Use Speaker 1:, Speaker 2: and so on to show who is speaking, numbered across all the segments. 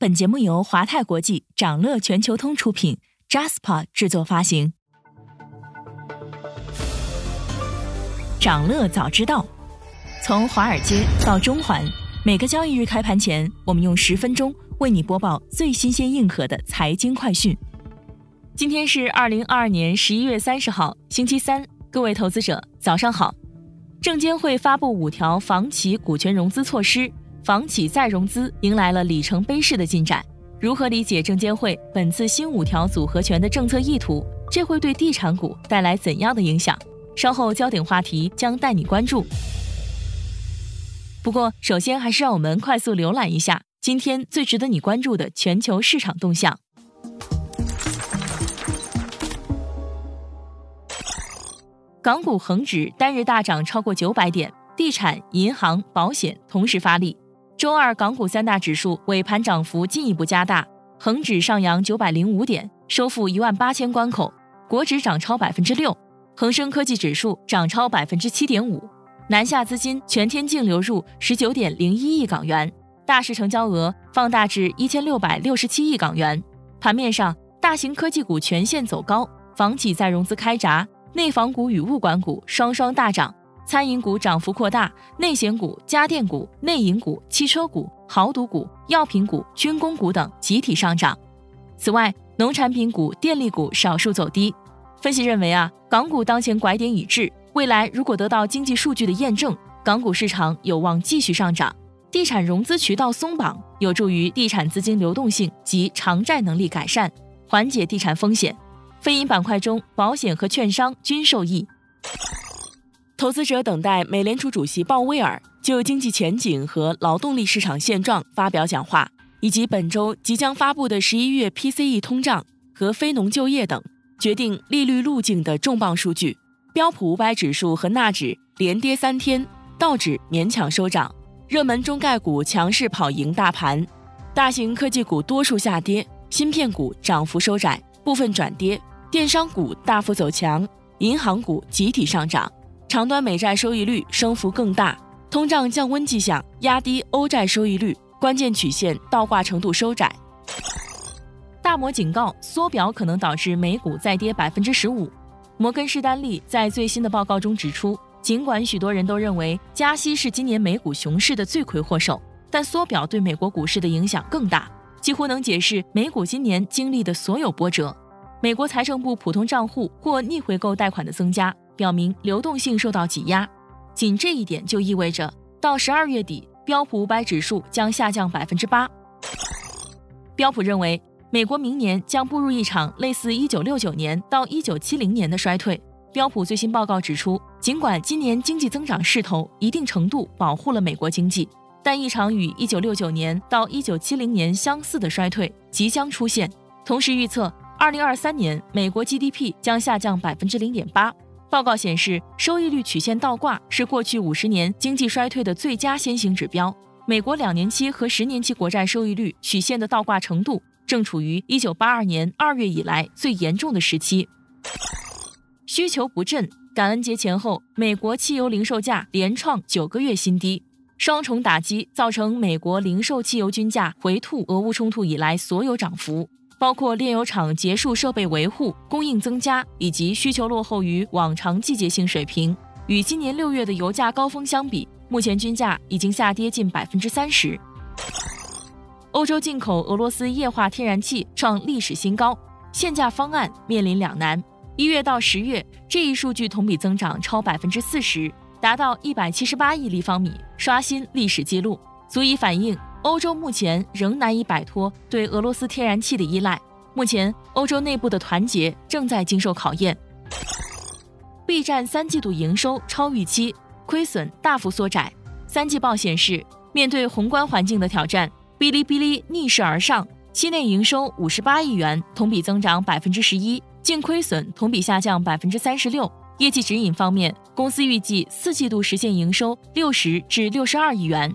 Speaker 1: 本节目由华泰国际、掌乐全球通出品，Jaspa 制作发行。掌乐早知道，从华尔街到中环，每个交易日开盘前，我们用十分钟为你播报最新鲜、硬核的财经快讯。今天是二零二二年十一月三十号，星期三，各位投资者早上好。证监会发布五条房企股权融资措施。房企再融资迎来了里程碑式的进展，如何理解证监会本次新五条组合拳的政策意图？这会对地产股带来怎样的影响？稍后焦点话题将带你关注。不过，首先还是让我们快速浏览一下今天最值得你关注的全球市场动向。港股恒指单日大涨超过九百点，地产、银行、保险同时发力。周二，港股三大指数尾盘涨幅进一步加大，恒指上扬九百零五点，收复一万八千关口；国指涨超百分之六，恒生科技指数涨超百分之七点五。南下资金全天净流入十九点零一亿港元，大市成交额放大至一千六百六十七亿港元。盘面上，大型科技股全线走高，房企再融资开闸，内房股与物管股双双大涨。餐饮股涨幅扩大，内险股、家电股、内银股、汽车股、豪赌股、药品股、军工股等集体上涨。此外，农产品股、电力股少数走低。分析认为啊，港股当前拐点已至，未来如果得到经济数据的验证，港股市场有望继续上涨。地产融资渠道松绑，有助于地产资金流动性及偿债能力改善，缓解地产风险。非银板块中，保险和券商均受益。投资者等待美联储主席鲍威尔就经济前景和劳动力市场现状发表讲话，以及本周即将发布的十一月 PCE 通胀和非农就业等决定利率路径的重磅数据。标普五百指数和纳指连跌三天，道指勉强收涨，热门中概股强势跑赢大盘，大型科技股多数下跌，芯片股涨幅收窄，部分转跌，电商股大幅走强，银行股集体上涨。长端美债收益率升幅更大，通胀降温迹象压低欧债收益率，关键曲线倒挂程度收窄。大摩警告，缩表可能导致美股再跌百分之十五。摩根士丹利在最新的报告中指出，尽管许多人都认为加息是今年美股熊市的罪魁祸首，但缩表对美国股市的影响更大，几乎能解释美股今年经历的所有波折。美国财政部普通账户或逆回购贷款的增加。表明流动性受到挤压，仅这一点就意味着到十二月底，标普五百指数将下降百分之八。标普认为，美国明年将步入一场类似一九六九年到一九七零年的衰退。标普最新报告指出，尽管今年经济增长势头一定程度保护了美国经济，但一场与一九六九年到一九七零年相似的衰退即将出现。同时预测，二零二三年美国 GDP 将下降百分之零点八。报告显示，收益率曲线倒挂是过去五十年经济衰退的最佳先行指标。美国两年期和十年期国债收益率曲线的倒挂程度正处于一九八二年二月以来最严重的时期。需求不振，感恩节前后，美国汽油零售价连创九个月新低，双重打击造成美国零售汽油均价回吐俄乌冲突以来所有涨幅。包括炼油厂结束设备维护、供应增加以及需求落后于往常季节性水平。与今年六月的油价高峰相比，目前均价已经下跌近百分之三十。欧洲进口俄罗斯液化天然气创历史新高，限价方案面临两难。一月到十月这一数据同比增长超百分之四十，达到一百七十八亿立方米，刷新历史记录，足以反映。欧洲目前仍难以摆脱对俄罗斯天然气的依赖。目前，欧洲内部的团结正在经受考验。B 站三季度营收超预期，亏损大幅缩窄。三季报显示，面对宏观环境的挑战，哔哩哔哩逆势而上，期内营收五十八亿元，同比增长百分之十一，净亏损同比下降百分之三十六。业绩指引方面，公司预计四季度实现营收六十至六十二亿元。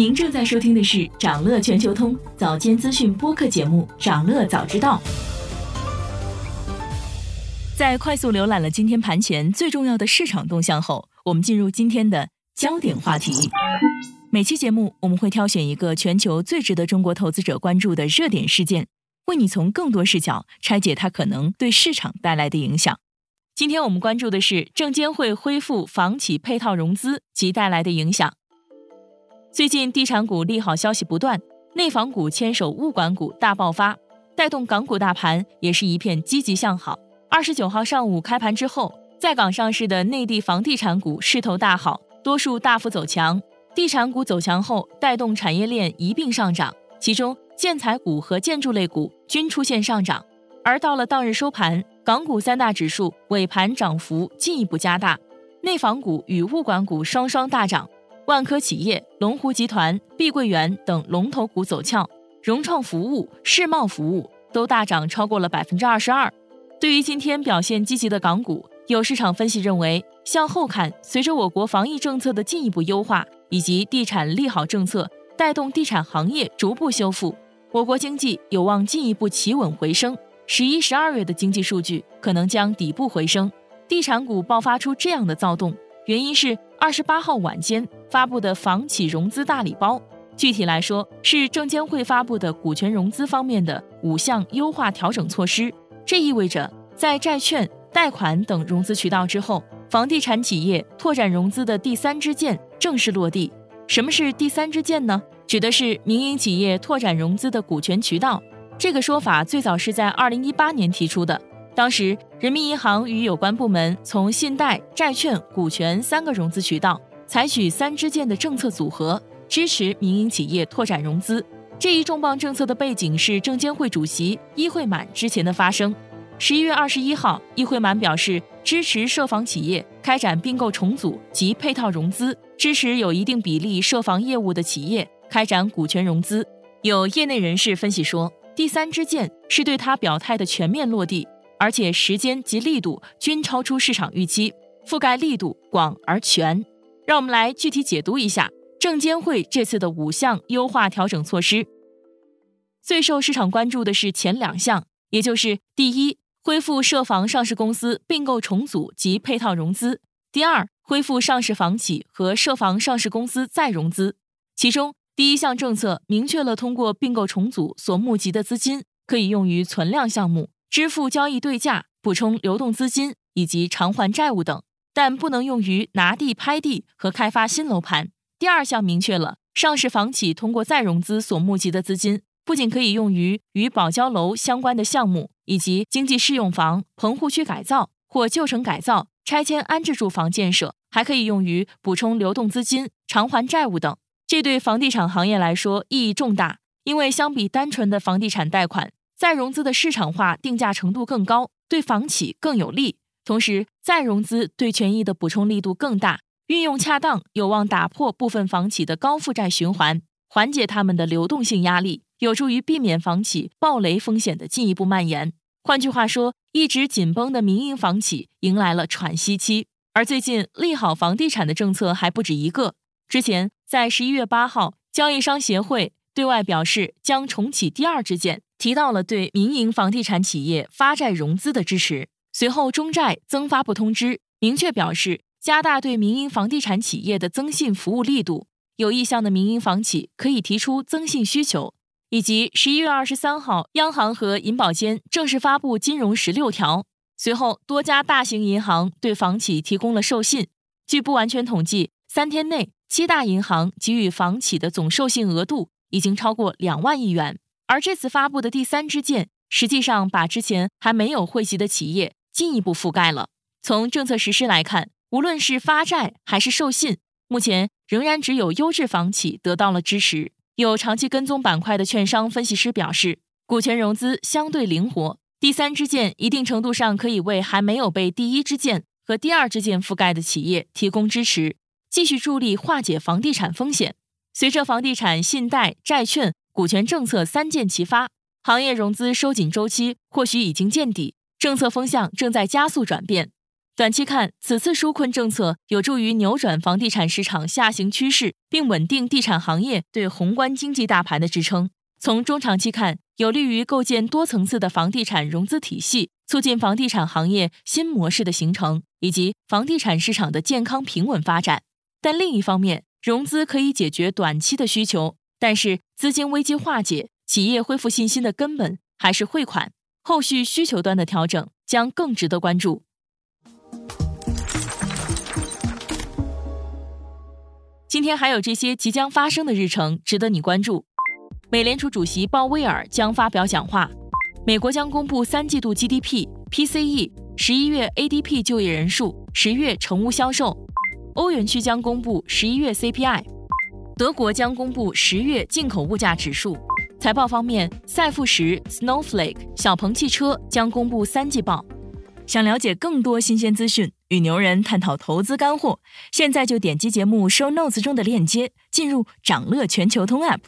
Speaker 1: 您正在收听的是掌乐全球通早间资讯播客节目《掌乐早知道》。在快速浏览了今天盘前最重要的市场动向后，我们进入今天的焦点话题。每期节目我们会挑选一个全球最值得中国投资者关注的热点事件，为你从更多视角拆解它可能对市场带来的影响。今天我们关注的是证监会恢复房企配套融资及带来的影响。最近地产股利好消息不断，内房股牵手物管股大爆发，带动港股大盘也是一片积极向好。二十九号上午开盘之后，在港上市的内地房地产股势头大好，多数大幅走强。地产股走强后，带动产业链一并上涨，其中建材股和建筑类股均出现上涨。而到了当日收盘，港股三大指数尾盘涨幅进一步加大，内房股与物管股双双大涨。万科企业、龙湖集团、碧桂园等龙头股走俏，融创服务、世茂服务都大涨超过了百分之二十二。对于今天表现积极的港股，有市场分析认为，向后看，随着我国防疫政策的进一步优化以及地产利好政策带动地产行业逐步修复，我国经济有望进一步企稳回升。十一、十二月的经济数据可能将底部回升，地产股爆发出这样的躁动，原因是。二十八号晚间发布的房企融资大礼包，具体来说是证监会发布的股权融资方面的五项优化调整措施。这意味着在债券、贷款等融资渠道之后，房地产企业拓展融资的第三支箭正式落地。什么是第三支箭呢？指的是民营企业拓展融资的股权渠道。这个说法最早是在二零一八年提出的。当时，人民银行与有关部门从信贷、债券、股权三个融资渠道，采取三支箭的政策组合，支持民营企业拓展融资。这一重磅政策的背景是证监会主席易会满之前的发声。十一月二十一号，易会满表示支持涉房企业开展并购重组及配套融资，支持有一定比例涉房业务的企业开展股权融资。有业内人士分析说，第三支箭是对他表态的全面落地。而且时间及力度均超出市场预期，覆盖力度广而全。让我们来具体解读一下证监会这次的五项优化调整措施。最受市场关注的是前两项，也就是第一，恢复涉房上市公司并购重组及配套融资；第二，恢复上市房企和涉房上市公司再融资。其中，第一项政策明确了通过并购重组所募集的资金可以用于存量项目。支付交易对价、补充流动资金以及偿还债务等，但不能用于拿地拍地和开发新楼盘。第二项明确了，上市房企通过再融资所募集的资金，不仅可以用于与保交楼相关的项目，以及经济适用房、棚户区改造或旧城改造、拆迁安置住房建设，还可以用于补充流动资金、偿还债务等。这对房地产行业来说意义重大，因为相比单纯的房地产贷款。再融资的市场化定价程度更高，对房企更有利。同时，再融资对权益的补充力度更大，运用恰当，有望打破部分房企的高负债循环，缓解他们的流动性压力，有助于避免房企暴雷风险的进一步蔓延。换句话说，一直紧绷的民营房企迎来了喘息期。而最近利好房地产的政策还不止一个。之前在十一月八号，交易商协会对外表示将重启第二支箭。提到了对民营房地产企业发债融资的支持。随后，中债增发布通知，明确表示加大对民营房地产企业的增信服务力度。有意向的民营房企可以提出增信需求。以及十一月二十三号，央行和银保监正式发布金融十六条。随后，多家大型银行对房企提供了授信。据不完全统计，三天内七大银行给予房企的总授信额度已经超过两万亿元。而这次发布的第三支箭，实际上把之前还没有汇集的企业进一步覆盖了。从政策实施来看，无论是发债还是授信，目前仍然只有优质房企得到了支持。有长期跟踪板块的券商分析师表示，股权融资相对灵活，第三支箭一定程度上可以为还没有被第一支箭和第二支箭覆盖的企业提供支持，继续助力化解房地产风险。随着房地产信贷、债券、股权政策三箭齐发，行业融资收紧周期或许已经见底，政策风向正在加速转变。短期看，此次纾困政策有助于扭转房地产市场下行趋势，并稳定地产行业对宏观经济大盘的支撑。从中长期看，有利于构建多层次的房地产融资体系，促进房地产行业新模式的形成，以及房地产市场的健康平稳发展。但另一方面，融资可以解决短期的需求，但是资金危机化解、企业恢复信心的根本还是汇款。后续需求端的调整将更值得关注。今天还有这些即将发生的日程值得你关注。美联储主席鲍威尔将发表讲话，美国将公布三季度 GDP、PCE、十一月 ADP 就业人数、十月成屋销售。欧元区将公布十一月 CPI，德国将公布十月进口物价指数。财报方面，赛富时、Snowflake、小鹏汽车将公布三季报。想了解更多新鲜资讯，与牛人探讨投资干货，现在就点击节目 Show Notes 中的链接，进入掌乐全球通 App。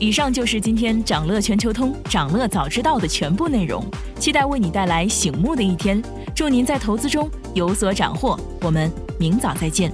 Speaker 1: 以上就是今天掌乐全球通、掌乐早知道的全部内容，期待为你带来醒目的一天。祝您在投资中有所斩获，我们明早再见。